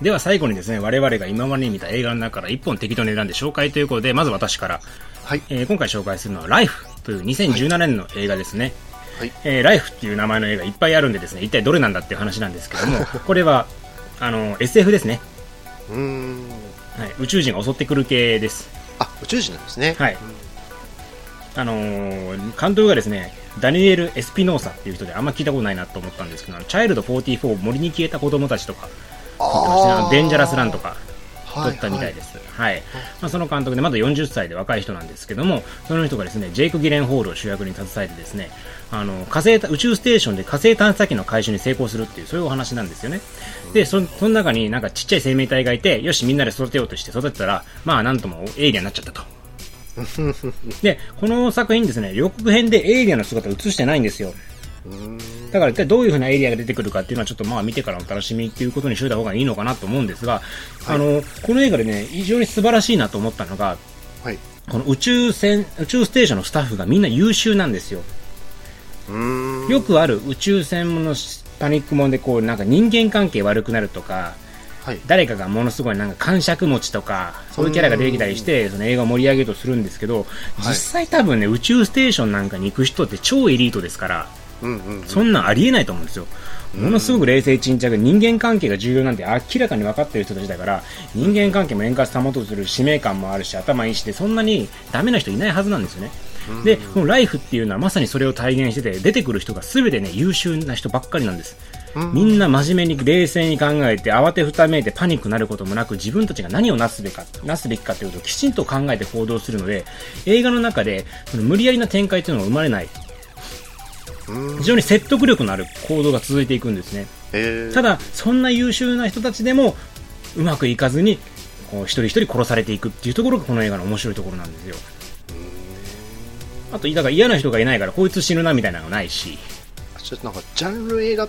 では最後にですね、我々が今までに見た映画の中から1本適当に選んで紹介ということで、まず私から、はい。えー今回紹介するのは、ライフという2017年の映画ですね。はい。えーライフっていう名前の映画いっぱいあるんでですね、一体どれなんだっていう話なんですけども、これは、あの、SF ですね。うーん。はい、宇宙人が襲ってくる系です。あ、宇宙人なんですね。はいあのー監督がですね、ダニエル・エスピノーサっていう人であんま聞いたことないなと思ったんですけど、チャイルド44森に消えた子供たちとか、デンジャラスランとか撮ったみたいですす。はい。まあ、その監督でまだ40歳で若い人なんですけども、その人がですね、ジェイク・ギレンホールを主役に携えてですね、あの、火星、宇宙ステーションで火星探査機の回収に成功するっていう、そういうお話なんですよね。で、そその中になんかちっちゃい生命体がいて、よし、みんなで育てようとして育てたら、まあ、なんともエイリアンになっちゃったと。で、この作品ですね、予告編でエイリアンの姿を映してないんですよ。うーん。だから一体どういう風なエリアが出てくるかっていうのはちょっとまあ見てからのお楽しみっていうことにしといた方がいいのかなと思うんですが、あの、この映画でね、非常に素晴らしいなと思ったのが、はい。この宇宙船、宇宙ステーションのスタッフがみんな優秀なんですよ。よくある宇宙船のパニックもんでこうなんか人間関係悪くなるとか、はい。誰かがものすごいなんか感触持ちとか、そういうキャラが出てきたりして、その映画を盛り上げようとするんですけど、実際多分ね、宇宙ステーションなんかに行く人って超エリートですから、うんうんうん。そんなんありえないと思うんですよ。ものすごく冷静沈着、人間関係が重要なんて明らかに分かっている人たちだから、人間関係も円滑保とうとする使命感もあるし、頭いいしで、そんなにダメな人いないはずなんですよね。で、このライフっていうのはまさにそれを体現してて、出てくる人が全てね、優秀な人ばっかりなんです。みんな真面目に冷静に考えて、慌てふためいてパニックになることもなく、自分たちが何をなすべきか、なすべきかということをきちんと考えて行動するので、映画の中で、その無理やりな展開というのが生まれない。非常に説得力のある行動が続いていくんですね。えー、ただ、そんな優秀な人たちでも、うまくいかずに、こう、一人一人殺されていくっていうところがこの映画の面白いところなんですよ。あと、だから嫌な人がいないから、こいつ死ぬなみたいなのがないし、ちょっとなんか、ジャンル映画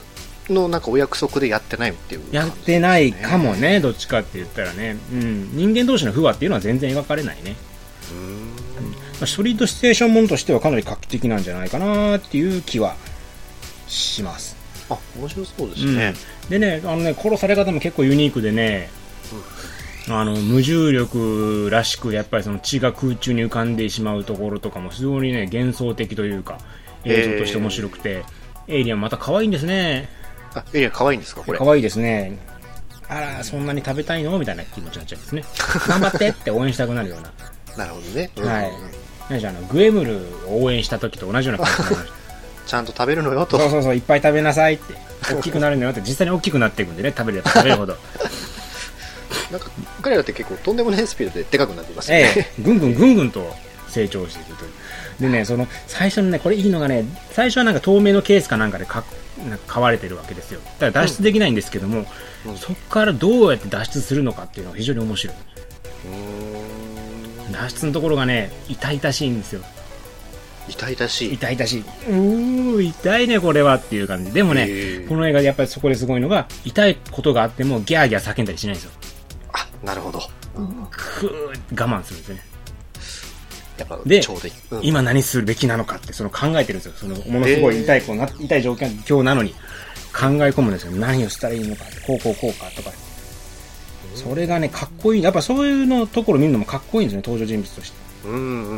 のなんかお約束でやってないっていう、やってないかも。ね、どっちかって言ったらね。うん。人間同士の不和っていうのは全然描かれないね。うーん。まあ、ソリッドステーションものとしてはかなり画期的なんじゃないかなっていう気はします。あ、面白そうですね。でね、あのね、殺され方も結構ユニークでね、あの、無重力らしく、やっぱりその血が空中に浮かんでしまうところとかも非常にね、幻想的というか、映像として面白くて、エイリアンまた可愛いんですね。あ、エリア可愛いんですかこれ。可愛いですね。あら、そんなに食べたいの？みたいな気持ちになっちゃうんですね。頑張ってって応援したくなるような。なるほどね。はいうんうんうん何でしょうあの、グエムルを応援した時と同じような感じになりました。ちゃんと食べるのよと。そうそうそう、いっぱい食べなさいって。大きくなるのよって、実際に大きくなっていくんでね、食べれば食べるほど。なんか、彼らって結構とんでもないスピードででかくなってますよね。ええ、ぐんぐんぐんぐんと成長していくという。でね、その、最初のね、これいいのがね、最初はなんか透明のケースかなんかでかなんか買われてるわけですよ。だから脱出できないんですけども、うんそこからどうやって脱出するのかっていうのが非常に面白い。うーん。脱出のところがね、痛々しいんですよ。痛々しい。痛々しい。うー、痛いね、これはっていう感じ。でもねこの映画でやっぱりそこですごいのが、痛いことがあってもギャーギャー叫んだりしないんですよ。あ、なるほど。くー我慢するんですね。やっぱ、で。うん今何するべきなのかってその考えてるんですよ。そのものすごい痛いこうな、痛い状況なのに考え込むんですよ。何をしたらいいのか、こうこうこうかとか。それがね、かっこいい。やっぱそういうのところ見るのもかっこいいんですよね、登場人物として。うんうんうん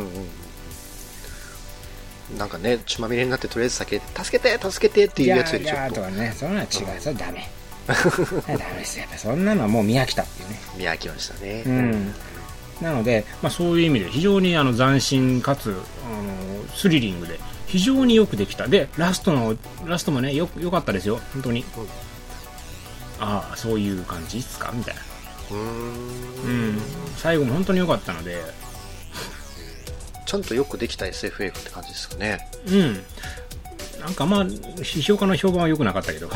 うん。なんかね、血まみれになってとりあえず酒、助けて助けてっていうやつよりちょっとと、かね、そんなの違う。それダメ。ダメですよ。やっぱそんなのはもう見飽きたっていうね。見飽きましたね。うん。なので、まあ、そういう意味で非常にあの斬新かつあのスリリングで非常によくできた。で、ラストの、ラストもね、よ、よかったですよ。本当に。うんああ、そういう感じっすか？みたいな。うーんうん。最後も本当に良かったので、ちゃんとよくできた SF 映画って感じですかね。うん。なんかまあ、批評家の評判は良くなかったけど。へ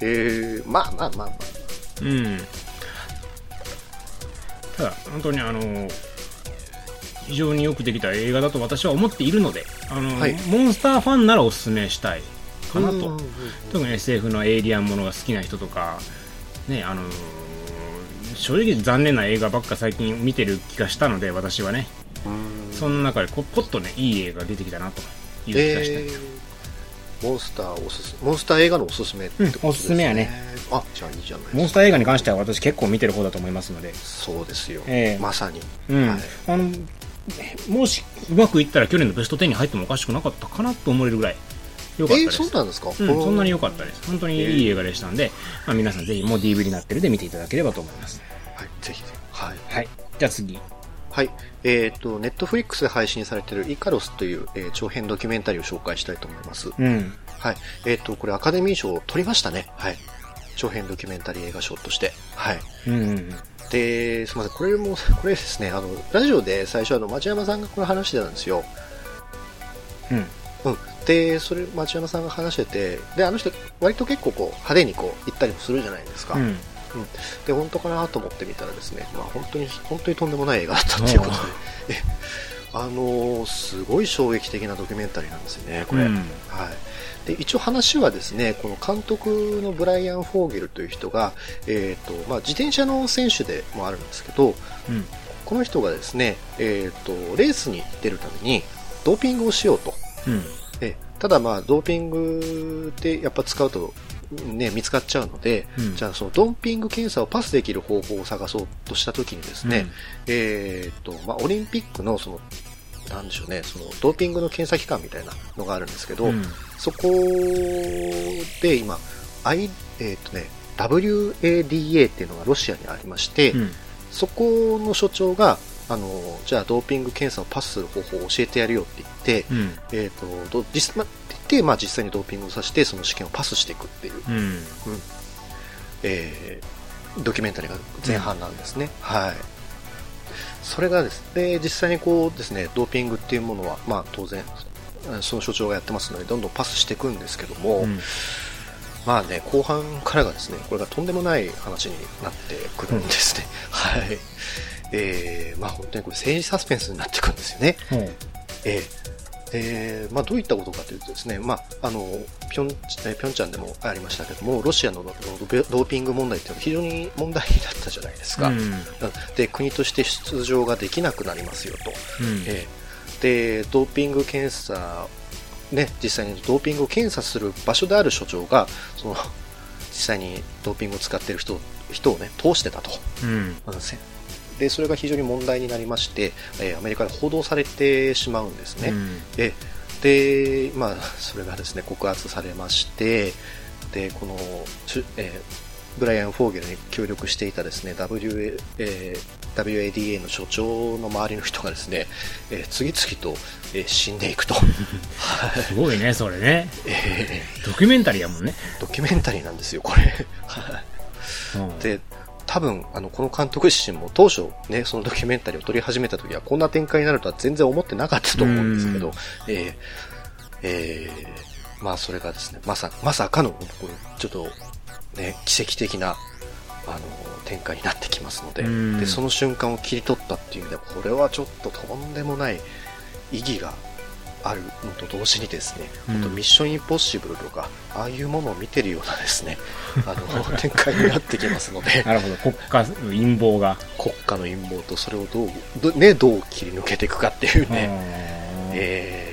え、まあまあまあまあ。うん。ただ、本当にあの、非常によくできた映画だと私は思っているので、あの、はいモンスターファンならおすすめしたいかなと。特に SF のエイリアンものが好きな人とか、ね、あの正直残念な映画ばっか最近見てる気がしたので、私はね、うん。その中でこポッとね、いい映画が出てきたなという気がして、えーモンスターおすすモンスター映画のおすすめってことですね、うんおすすめやね。あじゃあいいじゃないモンスター映画に関しては私結構見てる方だと思いますので、そうですよ、ええ。まさに、うん。はい。あのもしうまくいったら去年のベスト10に入ってもおかしくなかったかなと思えるぐらい良かったえー、です。そうなんですか、うん、そんなに良かったです。本当にいい映画でしたんで、まあ、皆さんぜひもう DVD になってるで見ていただければと思います。はい、ぜひぜひ。はい。はい。じゃあ次。はい。えっ、と、ネットフリックスで配信されているイカロスという、えー長編ドキュメンタリーを紹介したいと思います。うん。はい。えっ、と、これアカデミー賞を取りましたね。はい。長編ドキュメンタリー映画賞として。はい。うんうんうん。で、すみません。これも、これですね、あの、ラジオで最初あの、町山さんがこれ話してたんですよ。うん。うん。で、それ、町山さんが話してて、で、あの人、割と結構こう、派手にこう、行ったりもするじゃないですか。うん。で、本当かなと思ってみたらですね、まあ本当に、本当にとんでもない映画だったっていうことで、えあのーすごい衝撃的なドキュメンタリーなんですよね、これ。うんはい。で、一応話はですね、この監督のブライアン・フォーゲルという人が、えっ、と、まあ自転車の選手でもあるんですけど、うん。この人がですね、えっ、と、レースに出るために、ドーピングをしようと。うん。えただまあ、ドーピングでやっぱ使うと、ね、見つかっちゃうので、うんじゃあそのドーピング検査をパスできる方法を探そうとしたときにですね、えーっと、まあ、オリンピックのその、なんでしょうね、そのドーピングの検査機関みたいなのがあるんですけど、うん。そこで今、I、えーっとね、WADA っていうのがロシアにありまして、うん。そこの所長が、あの、じゃあドーピング検査をパスする方法を教えてやるよって言って、うん。えー、とど実,、ま、って言って、まあ、実際にドーピングをさせてその試験をパスしていくっていう、うん。えードキュメンタリーが前半なんですね、はい。それがですね実際にこうですねドーピングっていうものは、まあ、当然その所長がやってますのでどんどんパスしていくんですけども、うん。まあね後半からがですねこれがとんでもない話になってくるんですね、はいえーまあ本当にこれ政治サスペンスになってくるんですよねほう。えーえーまあ、どういったことかというとですね、まあ、あのピョンえーピョンチャンでもありましたけどもロシアのドーピング問題っていうのは非常に問題になったじゃないですか、うん。うんで国として出場ができなくなりますよと、うん。えーでドーピング検査、ね、実際にドーピングを検査する場所である所長がその実際にドーピングを使っている人人を、ね、通してたと。うん。でそれが非常に問題になりまして、えーアメリカで報道されてしまうんですね。うん。でで、まあ、それがですね告発されましてでこの、えーブライアン・フォーゲルに協力していたですね WA、えー WADA の所長の周りの人がですね、えー次々と、えー死んでいくと、は いすごいね、それね。えドキュメンタリーやもんね。ードキュメンタリーなんですよ、これ。で多分あのこの監督自身も当初、ね、そのドキュメンタリーを撮り始めた時はこんな展開になるとは全然思ってなかったと思うんですけどうん、えーえーまあそれがですねまさまさかのこれちょっと、ね、奇跡的なあの展開になってきますのでうん。でその瞬間を切り取ったっていう意味ではこれはちょっととんでもない意義があるのと同時にですね、うん本当ミッションインポッシブルとかああいうものを見てるようなですね あの展開になってきますので なるほど。国家の陰謀が。国家の陰謀とそれをどうど,、ね、どう切り抜けていくかっていうね、うんえー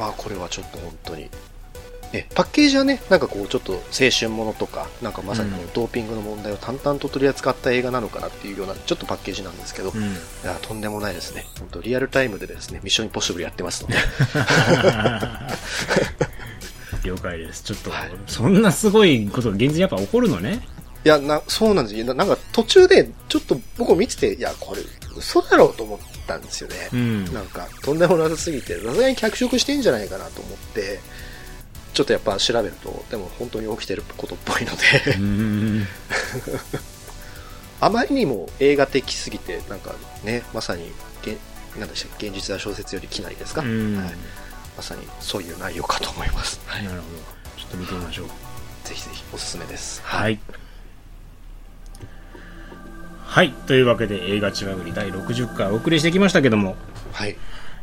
まあこれはちょっと本当にえパッケージはねなんかこうちょっと青春ものとかなんかまさにこうんのドーピングの問題を淡々と取り扱った映画なのかなっていうようなちょっとパッケージなんですけど、いうん。やとんでもないですね本当リアルタイムでですねミッションインポッシブルやってますので 了解です。ちょっと、はいそんなすごいことが現実にやっぱ起こるのね。いやなそうなんですよななんか途中でちょっと僕も見てていやこれ嘘だろうと思ったんですよね、うん。なんか、とんでもなさすぎて、さすがに脚色してんじゃないかなと思って、ちょっとやっぱ調べると、でも本当に起きてることっぽいのうで、ん。あまりにも映画的すぎて、なんかね、まさに、げなんでしたっけ現実は小説よりきなりですか、うんはい、まさにそういう内容かと思います。はい、なるほど。ちょっと見てみましょう。ぜひぜひおすすめです。はい。はい。というわけで、映画ちわぐり第60回お送りしてきましたけども、はい。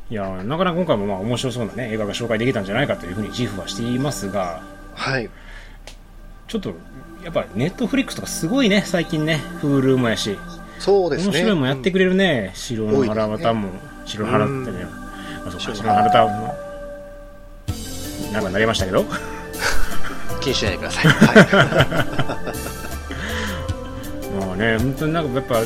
いやーなかなか今回もまあ面白そうなね、映画が紹介できたんじゃないかというふうに自負はしていますが、はい。ちょっと、やっぱネットフリックスとかすごいね、最近ね、Hulu もやし、そうですね。面白いもんやってくれるね、白の腹渡も、白の腹ってね、あ、そうか、白の腹渡も。長くなりましたけど。気にしないでください。は まあね、本当になんかやっぱ、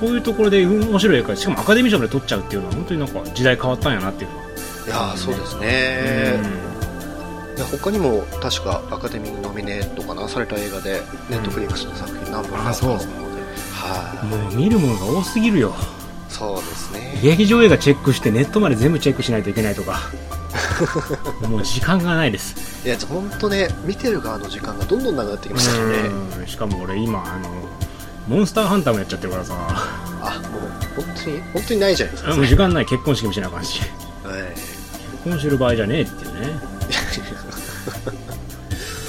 そういうところで面白いから、しかもアカデミー賞まで取っちゃうっていうのは、本当になんか時代変わったんやなっていうのは。い。いやーそうですね。いや他にも確かアカデミーノミネートかなされた映画で、ネットフリックスの作品何本かあったので、はい、もう見るものが多すぎるよ。そうですね。劇場映画チェックしてネットまで全部チェックしないといけないとか。もう時間がないです。いや、本当ね、見てる側の時間がどんどんなくなってきましたよね。うんしかも俺今、あの、モンスターハンターもやっちゃってるからさ、あ、もう本当に、本当にないじゃないですか。もう時間ない結婚式もしなあかんし、はい結婚してる場合じゃねえっていうね。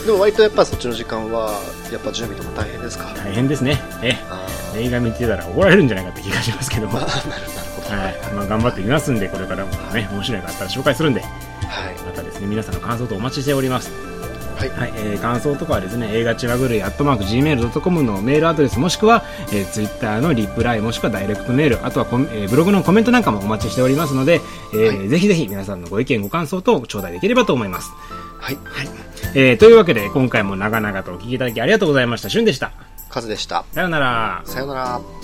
でも割とやっぱそっちの時間は、やっぱ準備とか大変ですか？大変ですね。えあ映画見てたら怒られるんじゃないかって気がしますけども。あ、はなるほど。い。まあ頑張ってみますんで、これからもね、面白いのがあったら紹介するんで、はい。またですね、皆さんの感想とお待ちしております。はい。はい、えー感想とかはですね、映画ちわぐるい、アットマーク、gmail.com のメールアドレス、もしくは、えー、ツイッターのリプライ、もしくはダイレクトメール、あとはコメ、えーブログのコメントなんかもお待ちしておりますので、えーはいぜひぜひ皆さんのご意見、ご感想等を頂戴できればと思います。はい。えーというわけで、今回も長々とお聞きいただきありがとうございました。しゅんでした。カズでした。さようなら。さよなら。